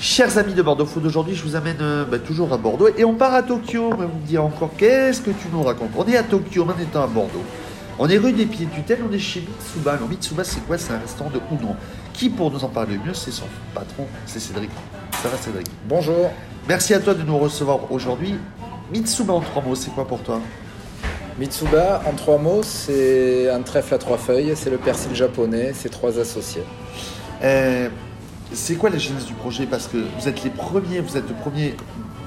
Chers amis de Bordeaux Food, aujourd'hui je vous amène euh, bah, toujours à Bordeaux et on part à Tokyo. Mais vous me direz encore, qu'est-ce que tu nous racontes? On est à Tokyo en étant à Bordeaux. On est rue des Pieds Tutelle, on est chez Mitsuba. Alors Mitsuba c'est quoi? C'est un restaurant de udon. Qui pour nous en parler mieux C'est son patron, c'est Cédric. Ça va Cédric? Bonjour. Merci à toi de nous recevoir aujourd'hui. Mitsuba en trois mots, c'est quoi pour toi? Mitsuba, en trois mots, c'est un trèfle à trois feuilles, c'est le persil japonais, c'est trois associés. Euh, c'est quoi la genèse du projet? Parce que vous êtes les premiers, vous êtes le premier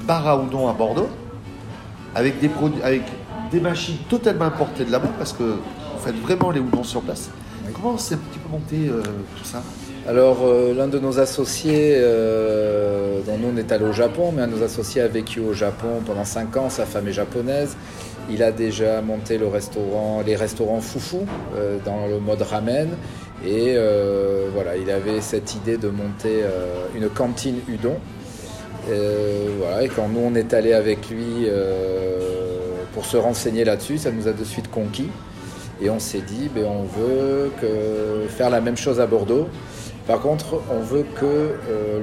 bar à udon à Bordeaux, avec des produits, avec des machines totalement importées de là-bas, parce que vous faites vraiment les udons sur place. Comment c'est un petit peu monté euh, tout ça? Alors, euh, l'un de nos associés, euh, dont nous on est allé au Japon, mais un de nos associés a vécu au Japon pendant 5 ans, sa femme est japonaise. Il a déjà monté les restaurants Foufou euh, dans le mode ramen. Et euh, voilà, il avait cette idée de monter euh, une cantine udon. Et quand nous on est allé avec lui pour se renseigner là-dessus, ça nous a de suite conquis. Et on s'est dit, ben, on veut faire la même chose à Bordeaux. Par contre, on veut que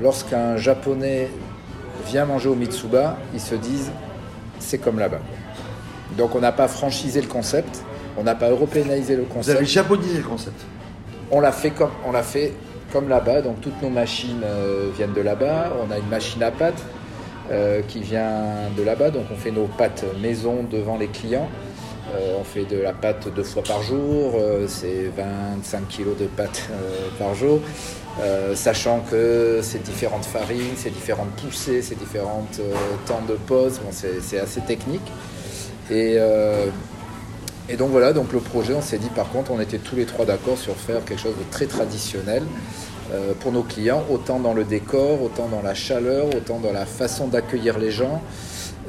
lorsqu'un japonais vient manger au Mitsuba, il se dise, c'est comme là-bas. Donc on n'a pas franchisé le concept, on n'a pas européanisé le Vous concept. avez japonisé le concept. On l'a fait comme on l'a fait comme là-bas. Donc toutes nos machines euh, viennent de là-bas. On a une machine à pâtes euh, qui vient de là-bas. Donc on fait nos pâtes maison devant les clients. Euh, on fait de la pâte deux fois par jour. Euh, c'est 25 kilos de pâtes euh, par jour. Sachant que c'est différentes farines, c'est différentes poussées, c'est différentes temps de pause. Bon, c'est assez technique. Et euh, et donc voilà, donc le projet, on s'est dit par contre, on était tous les trois d'accord sur faire quelque chose de très traditionnel euh, pour nos clients, autant dans le décor, autant dans la chaleur, autant dans la façon d'accueillir les gens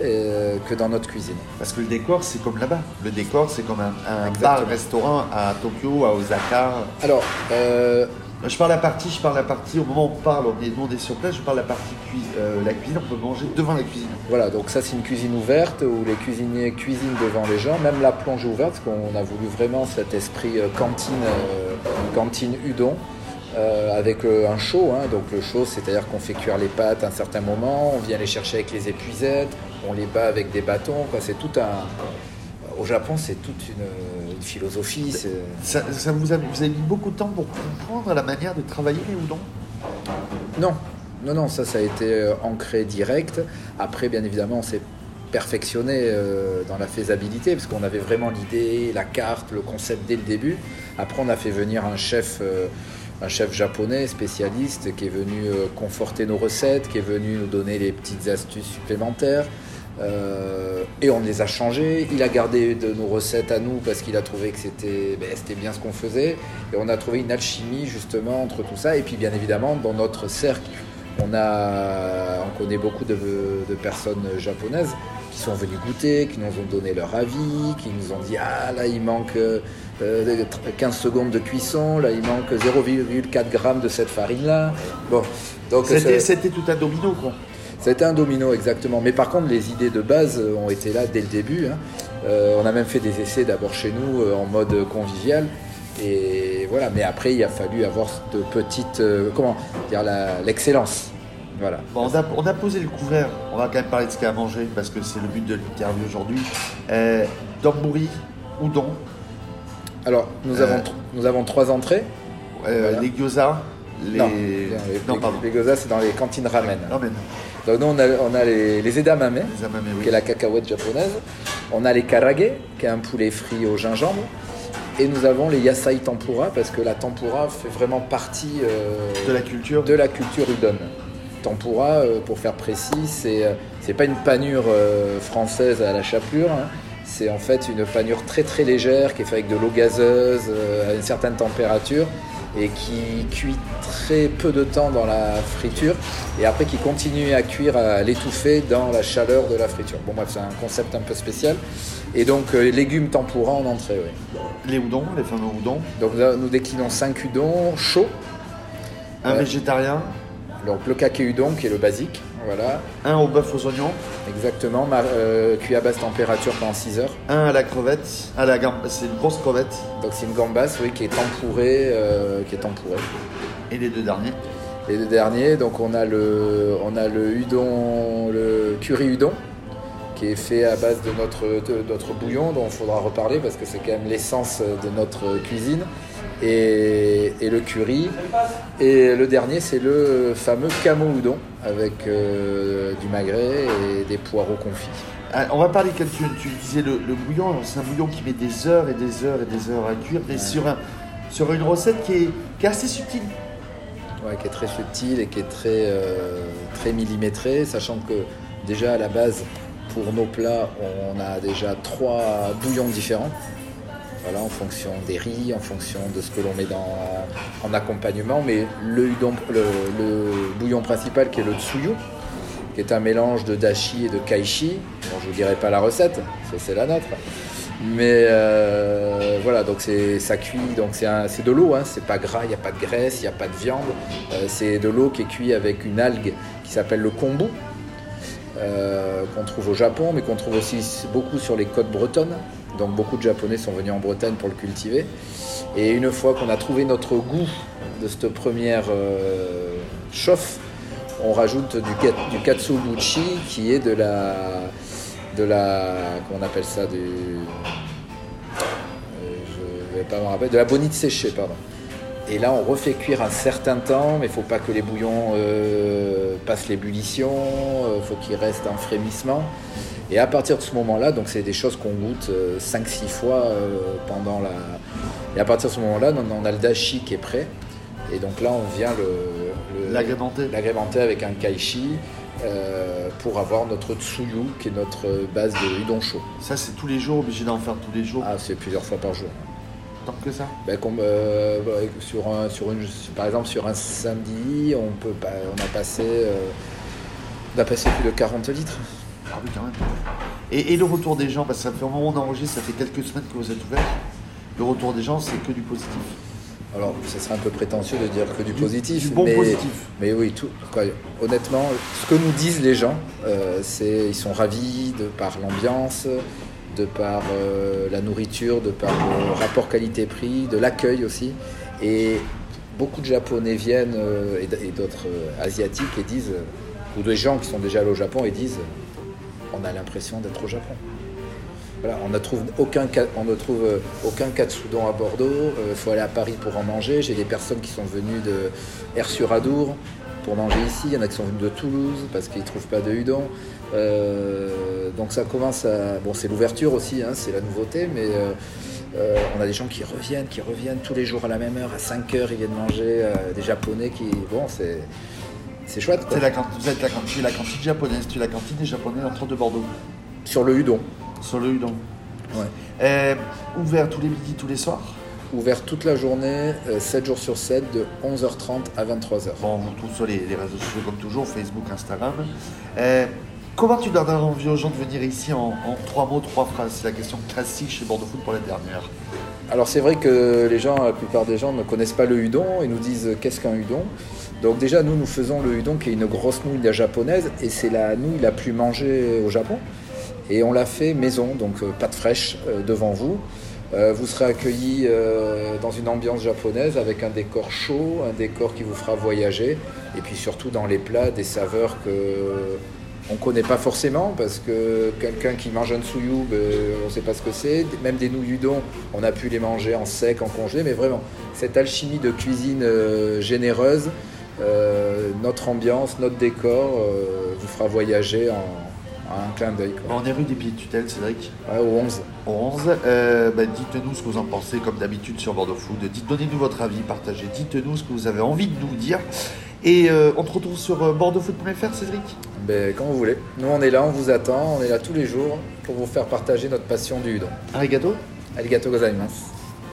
euh, que dans notre cuisine. Parce que le décor, c'est comme là-bas. Le décor, c'est comme un, un bar-restaurant à Tokyo, à Osaka. Alors, euh, Je parle la partie, je parle la partie, au moment où on parle, on est, nous on est sur place, je parle la partie cuisine. la cuisine, on peut manger devant la cuisine. voilà, donc ça c'est une cuisine ouverte où les cuisiniers cuisinent devant les gens, même la plonge ouverte, parce qu'on a voulu vraiment cet esprit euh, cantine, euh, cantine udon. euh, avec euh, un chaud, hein. donc le chaud c'est-à-dire qu'on fait cuire les pâtes à un certain moment, on vient les chercher avec les épuisettes, on les bat avec des bâtons, c'est tout un... Au Japon c'est toute une, une philosophie, Ça, ça vous, a, vous avez mis beaucoup de temps pour comprendre la manière de travailler les udon Non, non, non, ça, ça a été euh, ancré direct. Après, bien évidemment, on s'est perfectionné euh, dans la faisabilité parce qu'on avait vraiment l'idée, la carte, le concept dès le début. Après, on a fait venir un chef, euh, un chef japonais spécialiste qui est venu euh, conforter nos recettes, qui est venu nous donner les petites astuces supplémentaires. Euh, et on les a changées. Il a gardé de nos recettes à nous parce qu'il a trouvé que c'était ben, c'était bien ce qu'on faisait. Et on a trouvé une alchimie justement entre tout ça. Et puis bien évidemment, dans notre cercle, on, a, on connaît beaucoup de, de personnes japonaises qui sont venues goûter, qui nous ont donné leur avis, qui nous ont dit Ah là, il manque euh, 15 secondes de cuisson, là, il manque 0,4 grammes de cette farine-là. Bon, donc c'était tout un domino, quoi. C'était un domino exactement. Mais par contre, les idées de base euh, ont été là dès le début. hein. Euh, on a même fait des essais d'abord chez nous euh, en mode convivial. Et voilà. Mais après, il a fallu avoir de petites, euh, comment dire, l'excellence. Voilà. Bon, on, a, on a posé le couvert, on va quand même parler de ce qu'il y a à manger parce que c'est le but de l'interview aujourd'hui. Euh, Donburi, udon, Alors, nous, avons, nous avons trois entrées. Voilà. les gyoza, les... Non, les, non, les- pardon. les gyoza, c'est dans les cantines ramen. Donc, nous, on a, on a les, les edamame, Les amame, oui. qui est la cacahuète japonaise. On a les karage, qui est un poulet frit au gingembre. Et nous avons les yasai tempura, parce que la tempura fait vraiment partie euh, De la culture. de la culture udon. Tempura, euh, pour faire précis, c'est euh, c'est pas une panure euh, française à la chapelure. hein. C'est en fait une panure très très légère qui est faite avec de l'eau gazeuse euh, à une certaine température et qui cuit très peu de temps dans la friture et après qui continue à cuire à l'étouffer dans la chaleur de la friture. Bon bref, c'est un concept un peu spécial. Et donc euh, légumes tempura en entrée, oui. Les udon, les fameux udon. Donc là, nous déclinons 5 udon chauds. Un Ouais. végétarien, Donc le kake udon qui est le basique, voilà. un au bœuf aux oignons, Exactement, euh, cuit à basse température pendant 6 heures. un à la crevette, à la gambe, c'est une grosse crevette, Donc c'est une gambasse oui, qui est tempourée, euh, qui est tempourée. et les deux derniers. Et le dernier, donc on a le, on a le udon, le curry udon, qui est fait à base de notre, de notre bouillon, dont il faudra reparler parce que c'est quand même l'essence de notre cuisine. Et, et le curry. Et le dernier, c'est le fameux camo udon avec euh, du magret et des poireaux confits. Ah, on va parler, quand tu, tu disais le, le bouillon, c'est un bouillon qui met des heures et des heures et des heures à cuire, et sur, un, sur une recette qui est, qui est assez subtile. Ouais, qui est très subtil et qui est très, euh, très millimétré, sachant que déjà à la base, pour nos plats, on a déjà trois bouillons différents. Voilà, en fonction des riz, en fonction de ce que l'on met dans, en accompagnement. Mais le, bouillon principal qui est le tsuyu, qui est un mélange de dashi et de kaishi. Je vous dirai pas la recette, ça c'est la nôtre. Mais euh, voilà, donc c'est ça cuit, donc c'est de l'eau, hein, c'est pas gras, il n'y a pas de graisse, il n'y a pas de viande. Euh, c'est de l'eau qui est cuite avec une algue qui s'appelle le kombu, euh, qu'on trouve au Japon, mais qu'on trouve aussi beaucoup sur les côtes bretonnes. Donc beaucoup de Japonais sont venus en Bretagne pour le cultiver. Et une fois qu'on a trouvé notre goût de cette première euh, chauffe, on rajoute du, du katsubuchi qui est de la de la comment on appelle ça du euh, je vais pas rappeler de la bonite séchée pardon et là on refait cuire un certain temps mais il faut pas que les bouillons euh, passent l'ébullition il faut qu'ils restent en frémissement et à partir de ce moment là donc c'est des choses qu'on goûte 5-6 fois euh, pendant la et à partir de ce moment là on a le dashi qui est prêt et donc là on vient le, L'agrémenté. l'agrémenter avec un kaishi euh, pour avoir notre tsuyu qui est notre base de udon chaud. Ça, c'est tous les jours, obligé d'en faire tous les jours. Ah, c'est plusieurs fois par jour. Tant que ça? Ben, comme, euh, sur un, sur une, par exemple, sur un samedi, on, peut, pas- on, a passé, euh, on a passé plus de 40 litres. Ah oui, quand même. Et, et le retour des gens, parce que ça fait un moment où on enregistre, ça fait quelques semaines que vous êtes ouvert. Le retour des gens, c'est que du positif. Alors, ce serait un peu prétentieux de dire que du, Du- positif. du bon mais, positif. Mais oui, tout, quoi, honnêtement, ce que nous disent les gens, euh, c'est ils sont ravis de par l'ambiance, de par euh, la nourriture, de par le rapport qualité-prix, de l'accueil aussi. Et beaucoup de Japonais viennent euh, et d'autres euh, Asiatiques et disent, ou des gens qui sont déjà allés au Japon et disent, on a l'impression d'être au Japon. Voilà, on ne trouve aucun, on ne trouve à Bordeaux. Il faut aller à Paris pour en manger. J'ai des personnes qui sont venues de Air-sur-Adour pour manger ici. Il y en a qui sont venus de Toulouse parce qu'ils ne trouvent pas de udon. Euh, donc ça commence à... Bon, c'est l'ouverture aussi, hein, c'est la nouveauté, mais euh, euh, on a des gens qui reviennent, qui reviennent tous les jours à la même heure, à 5 heures, ils viennent manger. euh, des Japonais qui... Bon, c'est... C'est chouette, quoi. La, vous êtes la cantine, la cantine japonaise, tu es la cantine des japonais entre de Bordeaux, Sur le udon. sur le Udon. Ouais. Euh, ouvert tous les midis, tous les soirs. Ouvert toute la journée, euh, 7 jours sur 7, de 11h30 à 23h. Bon, on vous retrouve sur les, les réseaux sociaux comme toujours, Facebook, Instagram. Comment tu donnes envie aux gens de venir ici en, trois mots, trois phrases C'est la question classique chez Bordeaux Foot pour la dernière. Alors c'est vrai que les gens, la plupart des gens ne connaissent pas le udon et nous disent euh, qu'est-ce qu'un udon? Donc déjà nous nous faisons le udon qui est une grosse nouille japonaise et c'est la nouille la plus mangée au Japon. Et on l'a fait maison, donc euh, pâte fraîche euh, devant vous. Vous serez accueillis dans une ambiance japonaise avec un décor chaud, un décor qui vous fera voyager et puis surtout dans les plats des saveurs que on connaît pas forcément parce que quelqu'un qui mange un tsuyu, ben, on ne sait pas ce que c'est. Même des nouilles on a pu les manger en sec, en congelé, mais vraiment, cette alchimie de cuisine euh, généreuse, euh, notre ambiance, notre décor euh, vous fera voyager en un clin d'œil. on est rue des Pieds de Tutelle, Cédric. Ouais, au 11. Au 11. Euh, bah, dites-nous ce que vous en pensez, comme d'habitude sur Bordeaux Food. Dites, donnez-nous votre avis, partagez. Dites-nous ce que vous avez envie de nous dire. Et euh, on te retrouve sur euh, bordeauxfoot.fr, Cédric Ben, quand vous voulez. Nous, on est là, on vous attend, on est là tous les jours pour vous faire partager notre passion du udon. Arigato Arigato gozaimasu.